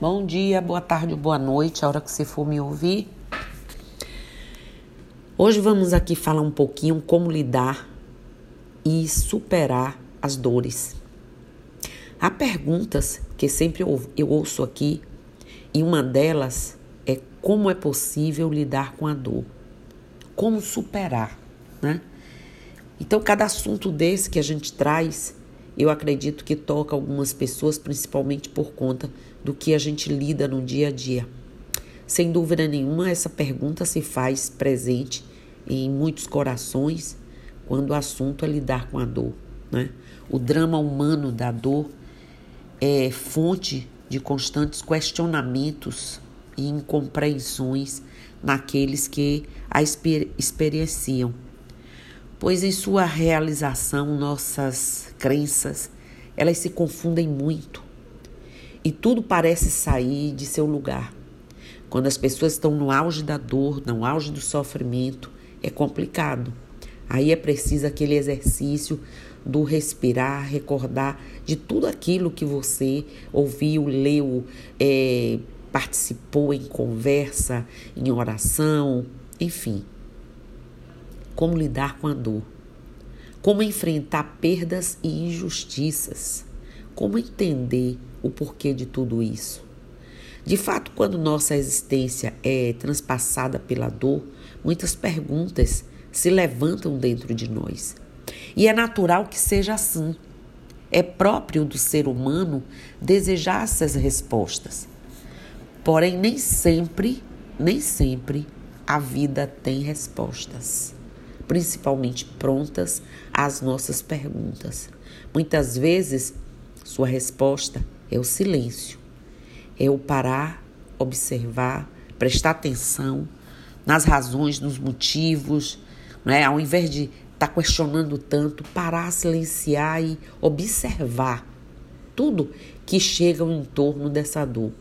Bom dia, boa tarde, boa noite, a hora que você for me ouvir. Hoje vamos aqui falar um pouquinho como lidar e superar as dores. Há perguntas que sempre eu ouço aqui e uma delas é como é possível lidar com a dor, como superar, né? Então, cada assunto desse que a gente traz eu acredito que toca algumas pessoas, principalmente por conta do que a gente lida no dia a dia. Sem dúvida nenhuma, essa pergunta se faz presente em muitos corações quando o assunto é lidar com a dor. Né? O drama humano da dor é fonte de constantes questionamentos e incompreensões naqueles que a exper experienciam pois em sua realização nossas crenças, elas se confundem muito e tudo parece sair de seu lugar. Quando as pessoas estão no auge da dor, no auge do sofrimento, é complicado. Aí é preciso aquele exercício do respirar, recordar de tudo aquilo que você ouviu, leu, é, participou em conversa, em oração, enfim como lidar com a dor, como enfrentar perdas e injustiças, como entender o porquê de tudo isso. De fato, quando nossa existência é transpassada pela dor, muitas perguntas se levantam dentro de nós. E é natural que seja assim. É próprio do ser humano desejar essas respostas. Porém, nem sempre, nem sempre a vida tem respostas principalmente prontas às nossas perguntas. Muitas vezes, sua resposta é o silêncio, é o parar, observar, prestar atenção nas razões, nos motivos, né? ao invés de estar tá questionando tanto, parar, silenciar e observar tudo que chega em torno dessa dor.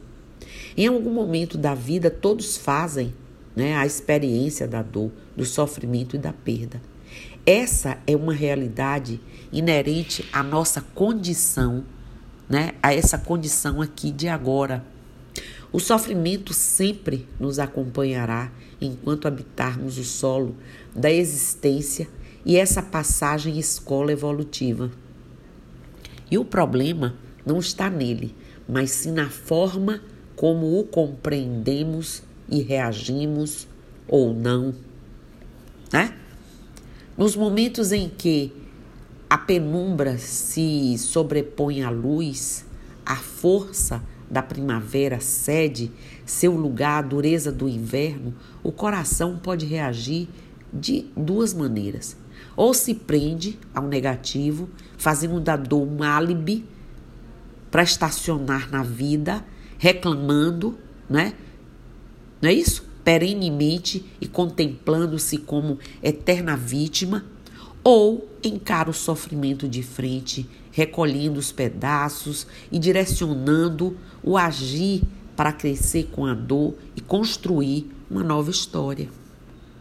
Em algum momento da vida, todos fazem né, a experiência da dor, do sofrimento e da perda. Essa é uma realidade inerente à nossa condição, né, a essa condição aqui de agora. O sofrimento sempre nos acompanhará enquanto habitarmos o solo da existência e essa passagem escola evolutiva. E o problema não está nele, mas sim na forma como o compreendemos e reagimos ou não, né? Nos momentos em que a penumbra se sobrepõe à luz, a força da primavera cede seu lugar à dureza do inverno, o coração pode reagir de duas maneiras. Ou se prende ao negativo, fazendo da dor um álibi para estacionar na vida, reclamando, né? Não é isso? Perenemente e contemplando-se como eterna vítima, ou encara o sofrimento de frente, recolhendo os pedaços e direcionando o agir para crescer com a dor e construir uma nova história.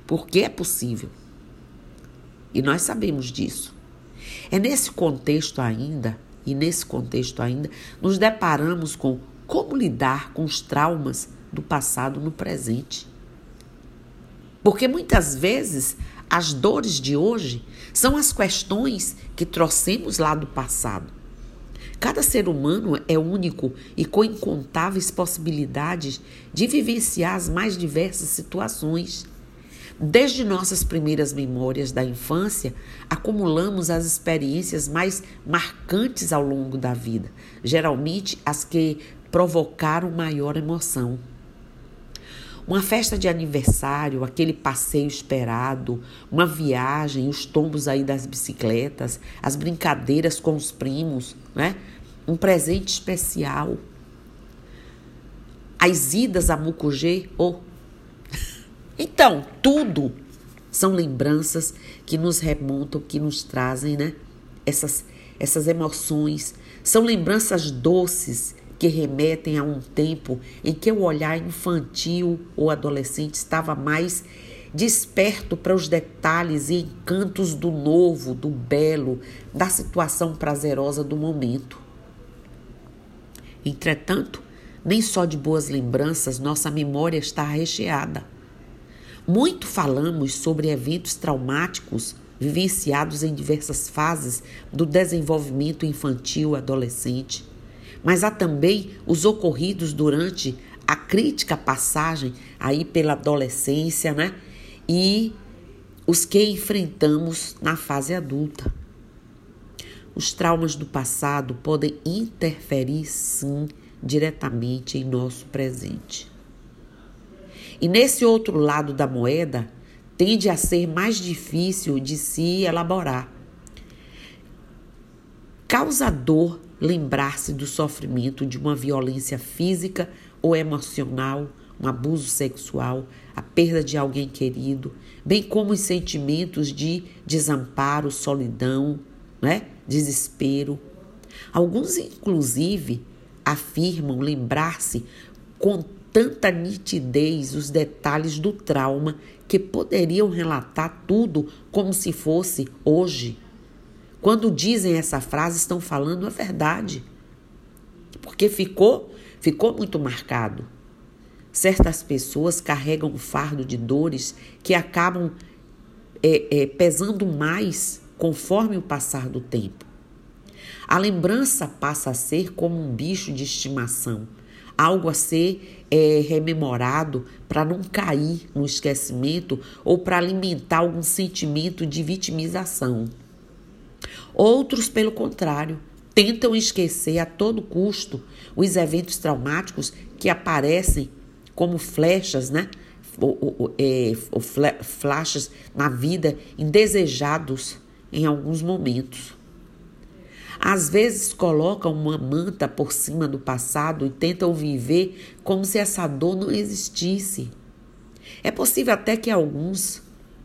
Porque é possível. E nós sabemos disso. É nesse contexto ainda, e nesse contexto ainda, nos deparamos com como lidar com os traumas do passado no presente. Porque muitas vezes as dores de hoje são as questões que trouxemos lá do passado. Cada ser humano é único e com incontáveis possibilidades de vivenciar as mais diversas situações. Desde nossas primeiras memórias da infância, acumulamos as experiências mais marcantes ao longo da vida, geralmente as que provocaram maior emoção. Uma festa de aniversário, aquele passeio esperado, uma viagem, os tombos aí das bicicletas, as brincadeiras com os primos, né? Um presente especial. As idas a Mucugê, oh. Então, tudo são lembranças que nos remontam, que nos trazem, né? Essas, essas emoções. São lembranças doces que remetem a um tempo em que o olhar infantil ou adolescente estava mais desperto para os detalhes e encantos do novo, do belo, da situação prazerosa do momento. Entretanto, nem só de boas lembranças nossa memória está recheada. Muito falamos sobre eventos traumáticos vivenciados em diversas fases do desenvolvimento infantil adolescente, mas há também os ocorridos durante a crítica passagem aí pela adolescência, né? E os que enfrentamos na fase adulta. Os traumas do passado podem interferir, sim, diretamente em nosso presente. E nesse outro lado da moeda, tende a ser mais difícil de se elaborar. Causa dor lembrar-se do sofrimento de uma violência física ou emocional, um abuso sexual, a perda de alguém querido, bem como os sentimentos de desamparo, solidão, né? desespero. Alguns, inclusive, afirmam lembrar-se com tanta nitidez os detalhes do trauma que poderiam relatar tudo como se fosse hoje. Quando dizem essa frase, estão falando a verdade. Porque ficou, ficou muito marcado. Certas pessoas carregam um fardo de dores que acabam é, é, pesando mais conforme o passar do tempo. A lembrança passa a ser como um bicho de estimação, algo a ser é, rememorado para não cair no esquecimento ou para alimentar algum sentimento de vitimização. Outros, pelo contrário, tentam esquecer a todo custo os eventos traumáticos que aparecem como flechas, né? Ou, ou, é, ou flashes na vida indesejados em alguns momentos. Às vezes colocam uma manta por cima do passado e tentam viver como se essa dor não existisse. É possível até que alguns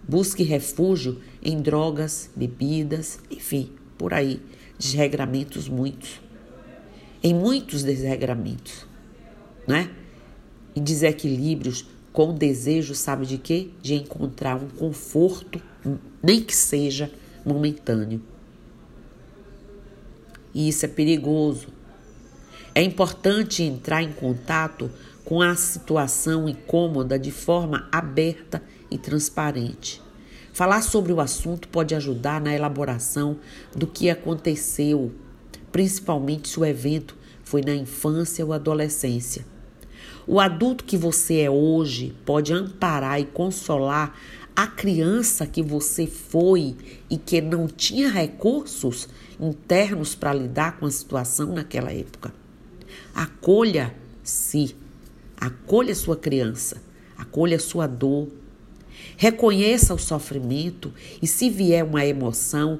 busquem refúgio em drogas, bebidas, enfim, por aí, desregramentos muitos. Em muitos desregramentos, né? E desequilíbrios com o desejo, sabe de quê? De encontrar um conforto, nem que seja momentâneo. E isso é perigoso. É importante entrar em contato com a situação incômoda de forma aberta e transparente. Falar sobre o assunto pode ajudar na elaboração do que aconteceu, principalmente se o evento foi na infância ou adolescência. O adulto que você é hoje pode amparar e consolar a criança que você foi e que não tinha recursos internos para lidar com a situação naquela época. Acolha-se, acolha sua criança, acolha sua dor, reconheça o sofrimento e, se vier uma emoção,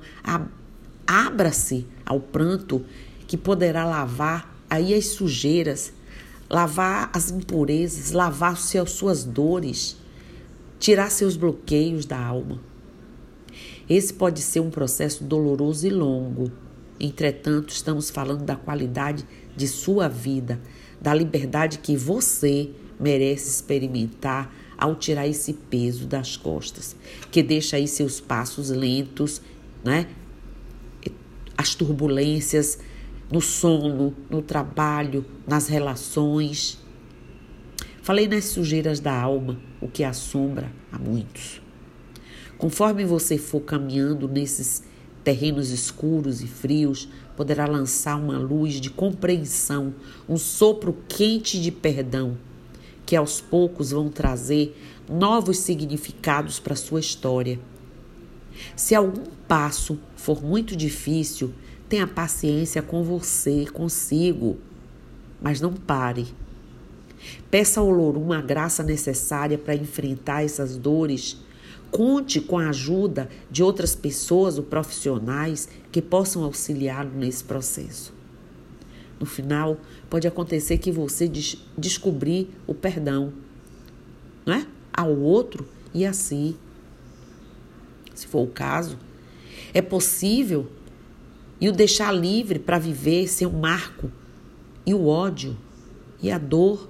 abra-se ao pranto que poderá lavar aí as sujeiras, lavar as impurezas, lavar suas dores tirar seus bloqueios da alma. Esse pode ser um processo doloroso e longo. Entretanto, estamos falando da qualidade de sua vida, da liberdade que você merece experimentar ao tirar esse peso das costas, que deixa aí seus passos lentos, né? As turbulências no sono, no trabalho, nas relações. Falei nas sujeiras da alma, o que assombra a muitos. Conforme você for caminhando nesses terrenos escuros e frios, poderá lançar uma luz de compreensão, um sopro quente de perdão, que aos poucos vão trazer novos significados para sua história. Se algum passo for muito difícil, tenha paciência com você, consigo, mas não pare. Peça ao Lorum a graça necessária para enfrentar essas dores. Conte com a ajuda de outras pessoas ou profissionais que possam auxiliá-lo nesse processo. No final, pode acontecer que você des descobrir o perdão não é? ao outro e a si. Se for o caso, é possível e o deixar livre para viver sem o marco e o ódio e a dor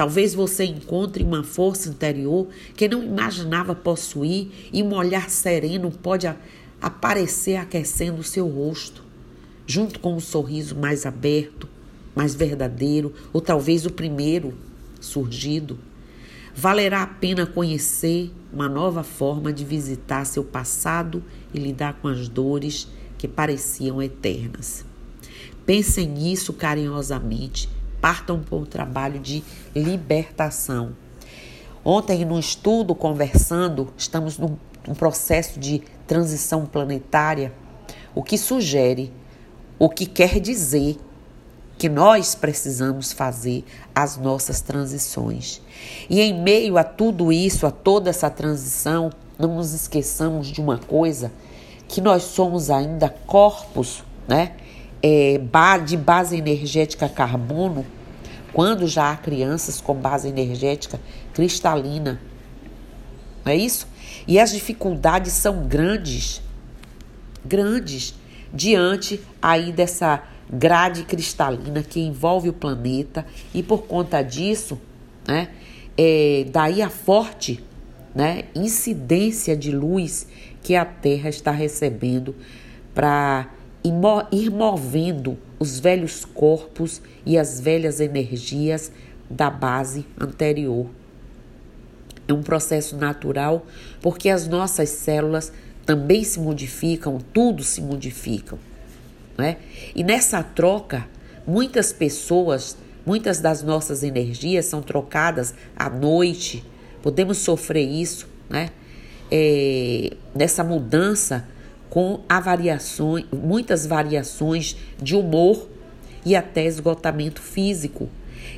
Talvez você encontre uma força interior que não imaginava possuir e um olhar sereno pode aparecer aquecendo o seu rosto, junto com um sorriso mais aberto, mais verdadeiro, ou talvez o primeiro surgido. Valerá a pena conhecer uma nova forma de visitar seu passado e lidar com as dores que pareciam eternas. Pensem nisso carinhosamente, partam para o trabalho de libertação. Ontem, no estudo, conversando, estamos num, num processo de transição planetária, o que sugere, o que quer dizer que nós precisamos fazer as nossas transições. E em meio a tudo isso, a toda essa transição, não nos esqueçamos de uma coisa, que nós somos ainda corpos, né? É, de base energética carbono, quando já há crianças com base energética cristalina. Não é isso? E as dificuldades são grandes, grandes, diante aí dessa grade cristalina que envolve o planeta e por conta disso, né, é, daí a forte né, incidência de luz que a Terra está recebendo para ir movendo os velhos corpos e as velhas energias da base anterior. É um processo natural porque as nossas células também se modificam, tudo se modifica. Né? E nessa troca, muitas pessoas, muitas das nossas energias são trocadas à noite. Podemos sofrer isso, né? É, nessa mudança com a variações, muitas variações de humor e até esgotamento físico.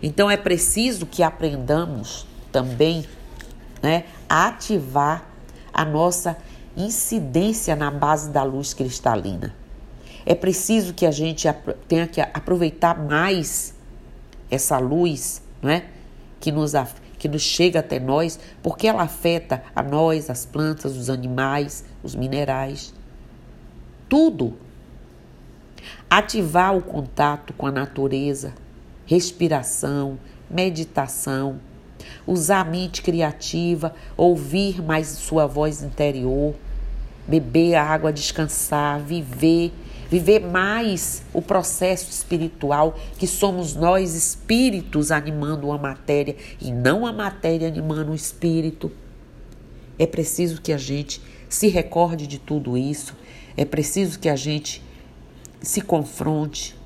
Então é preciso que aprendamos também né, a ativar a nossa incidência na base da luz cristalina. É preciso que a gente tenha que aproveitar mais essa luz, não é? Que nos, que nos chega até nós, porque ela afeta a nós, as plantas, os animais, os minerais, tudo. Ativar o contato com a natureza, respiração, meditação, usar a mente criativa, ouvir mais sua voz interior, beber a água, descansar, viver viver mais o processo espiritual, que somos nós espíritos animando a matéria e não a matéria animando o espírito. É preciso que a gente se recorde de tudo isso, é preciso que a gente se confronte.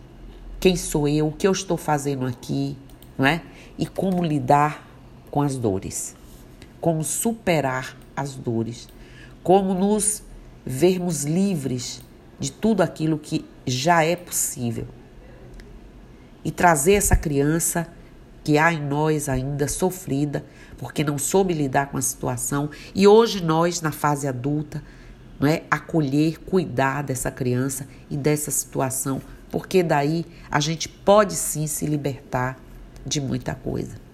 Quem sou eu? O que eu estou fazendo aqui? Não é? E como lidar com as dores? Como superar as dores? Como nos vermos livres de tudo aquilo que já é possível. E trazer essa criança que há em nós ainda sofrida, porque não soube lidar com a situação, e hoje nós, na fase adulta, não é acolher, cuidar dessa criança e dessa situação, porque daí a gente pode sim se libertar de muita coisa.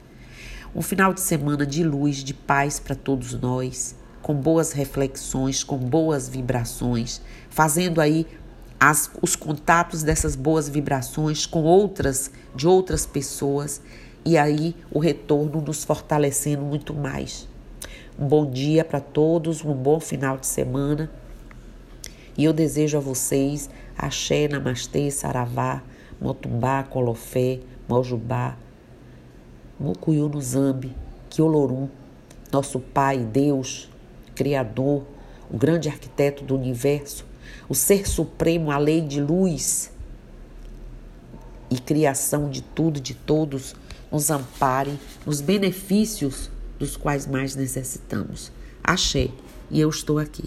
Um final de semana de luz, de paz para todos nós com boas reflexões, com boas vibrações, fazendo aí as, os contatos dessas boas vibrações com outras, de outras pessoas, e aí o retorno nos fortalecendo muito mais. Um bom dia para todos, um bom final de semana. E eu desejo a vocês axé, namastê, saravá, motumbá, colofé, mojubá, mucuyu no zambi, quiolorum, nosso Pai, Deus, Criador, o grande arquiteto do universo, o Ser Supremo, a lei de luz e criação de tudo e de todos, nos ampare nos benefícios dos quais mais necessitamos. Achei, e eu estou aqui.